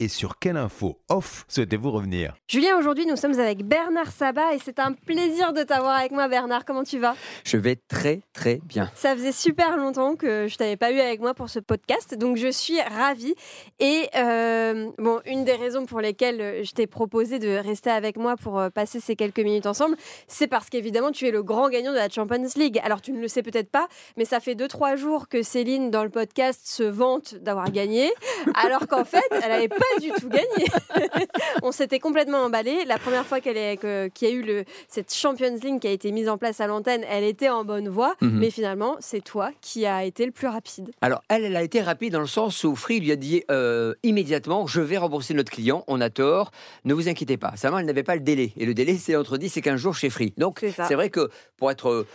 et sur quelle info off souhaitez-vous revenir Julien, aujourd'hui, nous sommes avec Bernard Sabat et c'est un plaisir de t'avoir avec moi, Bernard. Comment tu vas? Je vais très très bien. Ça faisait super longtemps que je t'avais pas eu avec moi pour ce podcast, donc je suis ravie. Et euh, bon, une des raisons pour lesquelles je t'ai proposé de rester avec moi pour euh, passer ces quelques minutes ensemble, c'est parce qu'évidemment, tu es le grand gagnant de la Champions League. Alors, tu ne le sais peut-être pas, mais ça fait 2-3 jours que Céline, dans le podcast, se vante d'avoir gagné, alors qu'en fait, elle n'avait pas du tout gagné. on s'était complètement emballé. La première fois qu'il y a eu le, cette Champions League qui a été mise en place à l'antenne, elle était en bonne voie, Mhm. mais finalement, c'est toi qui a été le plus rapide. Alors, elle, elle a été rapide dans le sens où Free lui a dit euh, immédiatement Je vais rembourser notre client, on a tort, ne vous inquiétez pas. Seulement, elle n'avait pas le délai. Et le délai, c'est entre 10 et 15 jours chez Free. Donc, C'est c'est vrai que pour être.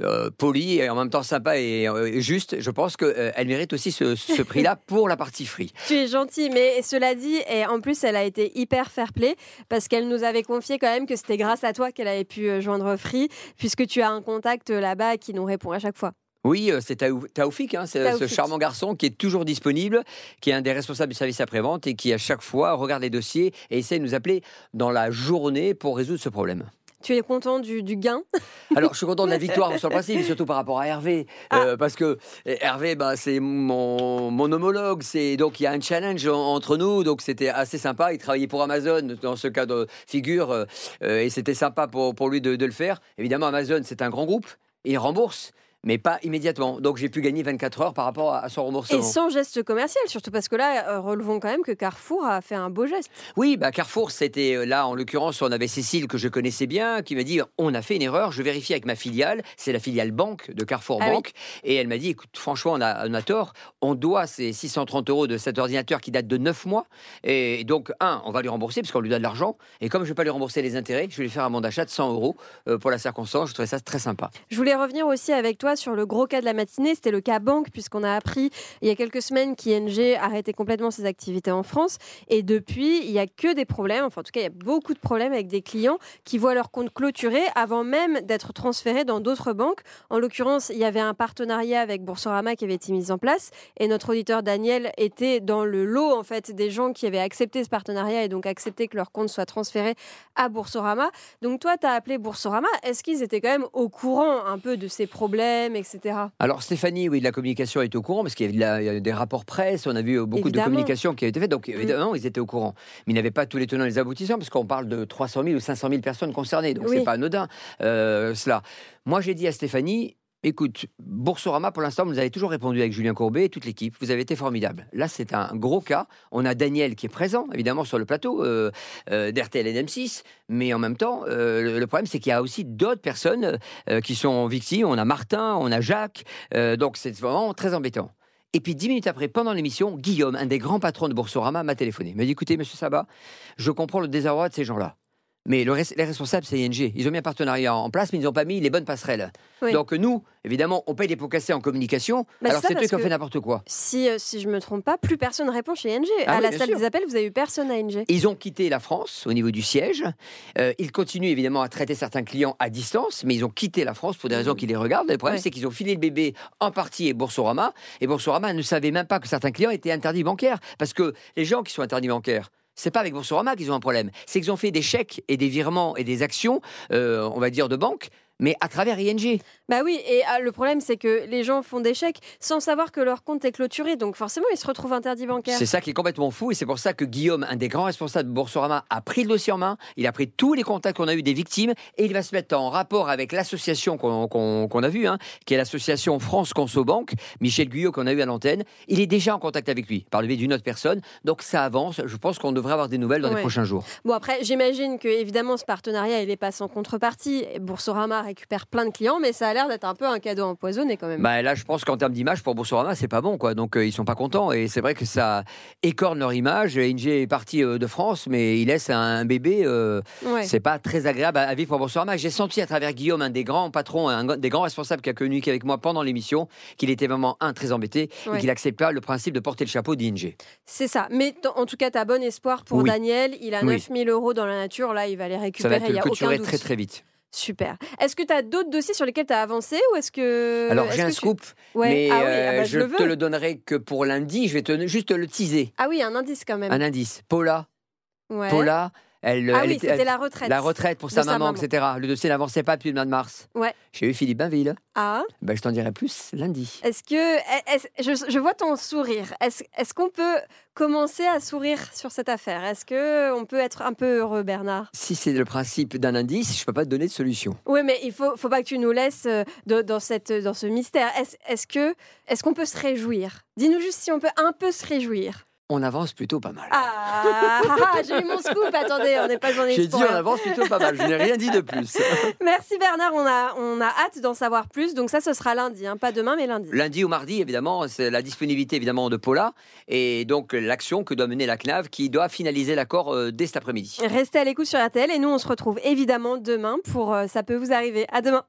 Euh, euh, poli et en même temps sympa et, euh, et juste, je pense qu'elle mérite aussi ce, ce prix-là pour la partie free. Tu es gentil, mais cela dit, et en plus, elle a été hyper fair-play parce qu'elle nous avait confié quand même que c'était grâce à toi qu'elle avait pu euh, joindre Free, puisque tu as un contact euh, là-bas qui nous répond à chaque fois. Oui, euh, c'est Taou- Taoufik, hein, c'est ce charmant garçon qui est toujours disponible, qui est un des responsables du service après-vente et qui à chaque fois regarde les dossiers et essaie de nous appeler dans la journée pour résoudre ce problème. Tu es content du, du gain? Alors, je suis content de la victoire sur le principe, et surtout par rapport à Hervé, euh, parce que Hervé, bah, c'est mon, mon homologue, c'est donc il y a un challenge en- entre nous, donc c'était assez sympa. Il travaillait pour Amazon dans ce cas de figure, euh, euh, et c'était sympa pour, pour lui de, de le faire. Évidemment, Amazon, c'est un grand groupe, et il rembourse. Mais pas immédiatement. Donc j'ai pu gagner 24 heures par rapport à, son remboursement. et sans geste commercial, surtout parce que là, euh, relevons quand même que Carrefour a fait un beau geste. Oui, bah Carrefour, c'était euh, là, en l'occurrence, on avait Cécile que je connaissais bien, qui m'a dit on a fait une erreur, je vérifie avec ma filiale, c'est la filiale banque de Carrefour Ah oui. Banque, et elle m'a dit écoute, franchement, on a, on a tort, on doit ces 630 euros de cet ordinateur qui date de 9 mois, et donc, un, on va lui rembourser parce qu'on lui donne de l'argent, et comme je ne vais pas lui rembourser les intérêts, je vais lui faire un bon d'achat de 100 euros euh, pour la circonstance, je trouvais ça très sympa. Je voulais revenir aussi avec toi sur le gros cas de la matinée, c'était le cas banque, puisqu'on a appris il y a quelques semaines qu'ING arrêtait complètement ses activités en France. Et depuis, il n'y a que des problèmes, enfin en tout cas, il y a beaucoup de problèmes avec des clients qui voient leur compte clôturé avant même d'être transférés dans d'autres banques. En l'occurrence, il y avait un partenariat avec Boursorama qui avait été mis en place. Et notre auditeur Daniel était dans le lot en fait des gens qui avaient accepté ce partenariat et donc accepté que leur compte soit transféré à Boursorama. Donc toi, tu as appelé Boursorama. Est-ce qu'ils étaient quand même au courant un peu de ces problèmes, etc. Alors Stéphanie, oui, de la communication est au courant parce qu'il y a des rapports presse, on a vu euh, beaucoup Évidemment. de communication qui a été faite, donc évidemment ils étaient au courant. Mais ils n'avaient pas tous les tenants et les aboutissants parce qu'on parle de 300 000 ou 500 000 personnes concernées, donc Oui. c'est pas anodin euh, cela. Moi j'ai dit à Stéphanie. Écoute, Boursorama, pour l'instant, vous avez toujours répondu avec Julien Courbet et toute l'équipe. Vous avez été formidable. Là, c'est un gros cas. On a Daniel qui est présent, évidemment, sur le plateau euh, euh, d'RTL et d'M6. Mais en même temps, euh, le, le problème, c'est qu'il y a aussi d'autres personnes euh, qui sont victimes. On a Martin, on a Jacques. Euh, donc, c'est vraiment très embêtant. Et puis, dix minutes après, pendant l'émission, Guillaume, un des grands patrons de Boursorama, m'a téléphoné. Il m'a dit Écoutez, monsieur Sabat, je comprends le désarroi de ces gens-là. Mais le les responsables, c'est ING. Ils ont mis un partenariat en place, mais ils n'ont pas mis les bonnes passerelles. Oui. Donc, nous, évidemment, on paye les pots cassés en communication. Bah, alors, c'est eux qui ont fait n'importe quoi. Si, euh, si je me trompe pas, plus personne répond chez ING. Ah à oui, la salle sûr. des appels, vous avez eu personne à ING. Ils ont quitté la France au niveau du siège. Euh, ils continuent évidemment à traiter certains clients à distance, mais ils ont quitté la France pour des raisons qui les regardent. Le problème, Ouais. c'est qu'ils ont filé le bébé en partie à Boursorama. Et Boursorama ne savait même pas que certains clients étaient interdits bancaires. Parce que les gens qui sont interdits bancaires, c'est pas avec Boursorama qu'ils ont un problème. C'est qu'ils ont fait des chèques et des virements et des actions, euh, on va dire, de banque, mais à travers ING. Bah oui, et ah, le problème, c'est que les gens font des chèques sans savoir que leur compte est clôturé. Donc forcément, ils se retrouvent interdits bancaires. C'est ça qui est complètement fou et c'est pour ça que Guillaume, un des grands responsables de Boursorama, a pris le dossier en main. Il a pris tous les contacts qu'on a eu des victimes et il va se mettre en rapport avec l'association qu'on a vue, hein, qui est l'association France Conso Banque, Michel Guyot qu'on a eu à l'antenne. Il est déjà en contact avec lui par le biais d'une autre personne. Donc ça avance. Je pense qu'on devrait avoir des nouvelles dans Ouais. les prochains jours. Bon, après, j'imagine que évidemment, ce partenariat, il est pas sans contrepartie. Boursorama récupère plein de clients, mais ça a l'air d'être un peu un cadeau empoisonné quand même. Bah, là, je pense qu'en termes d'image, pour Boursorama, c'est pas bon. quoi. Donc, euh, ils sont pas contents. Et c'est vrai que ça écorne leur image. Inge est parti euh, de France, mais il laisse un bébé. euh, Ouais. C'est pas très agréable à, à vivre pour Boursorama. J'ai senti à travers Guillaume, un des grands patrons, un des grands responsables qui a communiqué avec moi pendant l'émission, qu'il était vraiment, un, très embêté Ouais. et qu'il accepte pas le principe de porter le chapeau d'Inge. C'est ça. Mais en tout cas, tu as bon espoir pour Oui. Daniel. Il a Oui. 9000 euros dans la nature. Là, il va les Ça va récupérer. être Il y a aucun clôturé doute. très très vite. Super. Est-ce que tu as d'autres dossiers sur lesquels tu as avancé ou est-ce que. Alors, j'ai un tu- scoop, Ouais. mais ah oui, euh, ah bah, je, je, le te le donnerai que pour lundi. Je vais te juste le teaser. Ah oui, un indice quand même. Un indice. Paula, Ouais. Paula, elle, Ah elle oui, était- c'était la retraite. La retraite pour sa sa maman, etc. Le dossier n'avançait pas depuis le mois de mars. Ouais. J'ai eu Philippe Bainville. Ah. Ben, je t'en dirai plus lundi. Est-ce que. je, je vois ton sourire. Est-ce qu'on peut commencer à sourire sur cette affaire? Est-ce que on peut être un peu heureux, Bernard? Si c'est le principe d'un indice, je peux pas te donner de solution. Oui, mais il faut, faut pas que tu nous laisses euh, de- dans, cette, dans ce mystère. Est-ce est-ce que est-ce qu'on peut se réjouir? Dis-nous juste si on peut un peu se réjouir. On avance plutôt pas mal. Ah, j'ai eu mon scoop. Attendez, on n'est pas journaliste. J'ai dit on avance plutôt pas mal. Je n'ai rien dit de plus. Merci Bernard, on a, on a hâte d'en savoir plus. Donc ça, ce sera lundi, hein, pas demain, mais lundi. Lundi ou mardi, évidemment, c'est la disponibilité évidemment de Paula et donc l'action que doit mener la CNAV qui doit finaliser l'accord euh, dès cet après-midi. Restez à l'écoute sur RTL et nous, on se retrouve évidemment demain pour euh, Ça peut vous arriver. À demain.